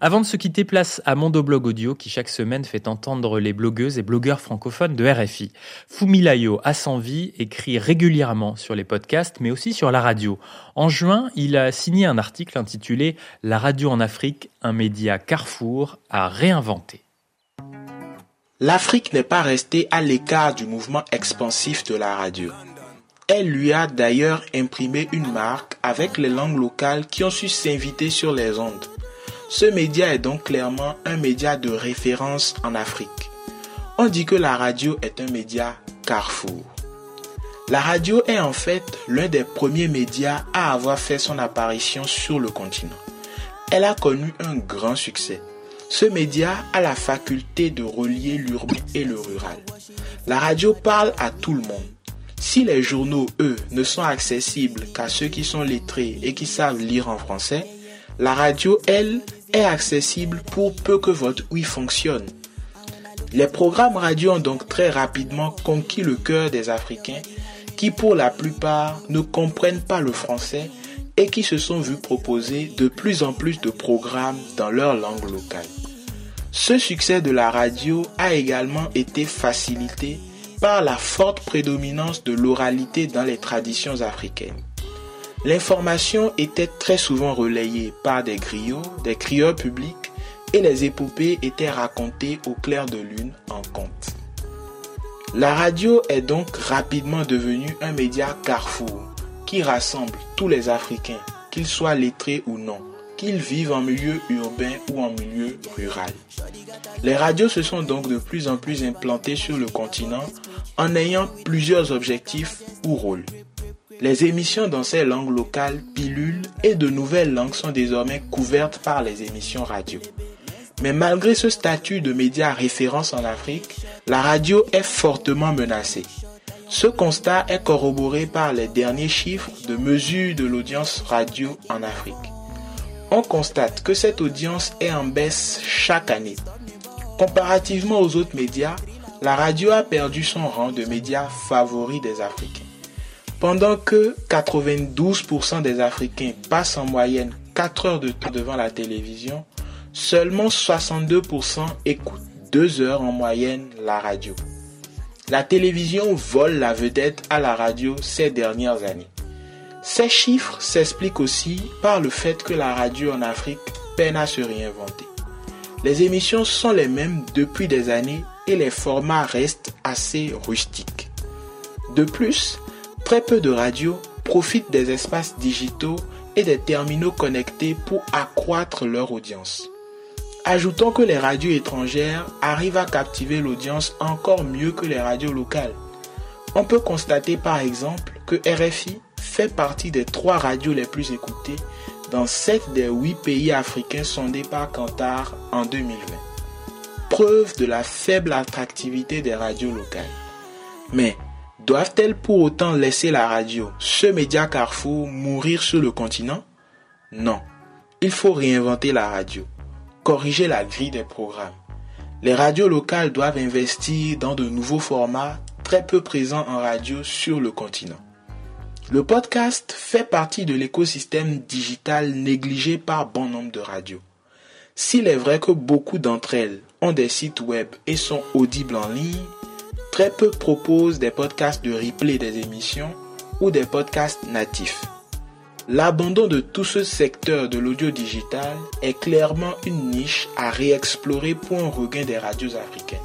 Avant de se quitter, place à Mondoblog Audio qui chaque semaine fait entendre les blogueuses et blogueurs francophones de RFI. Fumilayo a sans vie écrit régulièrement sur les podcasts mais aussi sur la radio. En juin, il a signé un article intitulé La radio en Afrique, un média carrefour à réinventer. L'Afrique n'est pas restée à l'écart du mouvement expansif de la radio. Elle lui a d'ailleurs imprimé une marque avec les langues locales qui ont su s'inviter sur les ondes. Ce média est donc clairement un média de référence en Afrique. On dit que la radio est un média carrefour. La radio est en fait l'un des premiers médias à avoir fait son apparition sur le continent. Elle a connu un grand succès. Ce média a la faculté de relier l'urbain et le rural. La radio parle à tout le monde. Si les journaux, eux, ne sont accessibles qu'à ceux qui sont lettrés et qui savent lire en français, la radio, elle, est accessible pour peu que votre oui fonctionne. Les programmes radio ont donc très rapidement conquis le cœur des Africains qui pour la plupart ne comprennent pas le français et qui se sont vus proposer de plus en plus de programmes dans leur langue locale. Ce succès de la radio a également été facilité par la forte prédominance de l'oralité dans les traditions africaines. L'information était très souvent relayée par des griots, des crieurs publics, et les épopées étaient racontées au clair de lune en conte. La radio est donc rapidement devenue un média carrefour qui rassemble tous les Africains, qu'ils soient lettrés ou non, qu'ils vivent en milieu urbain ou en milieu rural. Les radios se sont donc de plus en plus implantées sur le continent en ayant plusieurs objectifs ou rôles. Les émissions dans ces langues locales, pilules et de nouvelles langues sont désormais couvertes par les émissions radio. Mais malgré ce statut de média référence en Afrique, la radio est fortement menacée. Ce constat est corroboré par les derniers chiffres de mesure de l'audience radio en Afrique. On constate que cette audience est en baisse chaque année. Comparativement aux autres médias, la radio a perdu son rang de média favori des Africains. Pendant que 92% des Africains passent en moyenne 4 heures de temps devant la télévision, seulement 62% écoutent 2 heures en moyenne la radio. La télévision vole la vedette à la radio ces dernières années. Ces chiffres s'expliquent aussi par le fait que la radio en Afrique peine à se réinventer. Les émissions sont les mêmes depuis des années et les formats restent assez rustiques. De plus, Très peu de radios profitent des espaces digitaux et des terminaux connectés pour accroître leur audience. Ajoutons que les radios étrangères arrivent à captiver l'audience encore mieux que les radios locales. On peut constater par exemple que RFI fait partie des trois radios les plus écoutées dans 7 des 8 pays africains sondés par Kantar en 2020. Preuve de la faible attractivité des radios locales. Mais Doivent-elles pour autant laisser la radio, ce média carrefour, mourir sur le continent? Non. Il faut réinventer la radio, corriger la grille des programmes. Les radios locales doivent investir dans de nouveaux formats très peu présents en radio sur le continent. Le podcast fait partie de l'écosystème digital négligé par bon nombre de radios. S'il est vrai que beaucoup d'entre elles ont des sites web et sont audibles en ligne, Très peu proposent des podcasts de replay des émissions ou des podcasts natifs. L'abandon de tout ce secteur de l'audio digital est clairement une niche à réexplorer pour un regain des radios africaines.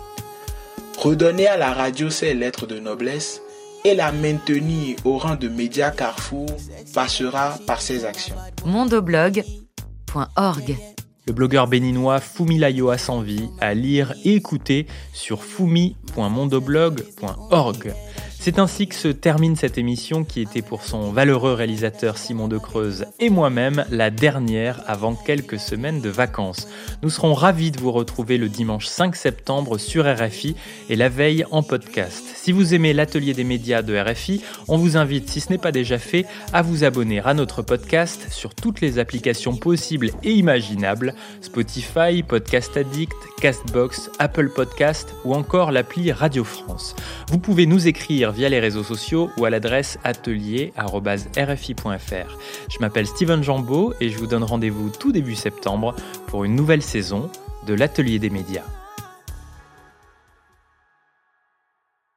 Redonner à la radio ses lettres de noblesse et la maintenir au rang de média carrefour passera par ses actions. mondoblog.org le blogueur béninois Fumilayo Asanvi à lire et écouter sur fumi.mondoblog.org. C'est ainsi que se termine cette émission qui était pour son valeureux réalisateur Simon de Creuse et moi-même la dernière avant quelques semaines de vacances. Nous serons ravis de vous retrouver le dimanche 5 septembre sur RFI et la veille en podcast. Si vous aimez l'atelier des médias de RFI, on vous invite, si ce n'est pas déjà fait, à vous abonner à notre podcast sur toutes les applications possibles et imaginables, Spotify, Podcast Addict, Castbox, Apple Podcast ou encore l'appli Radio France. Vous pouvez nous écrire via les réseaux sociaux ou à l'adresse atelier.rfi.fr. Je m'appelle Steven Jambeau et je vous donne rendez-vous tout début septembre pour une nouvelle saison de l'Atelier des médias.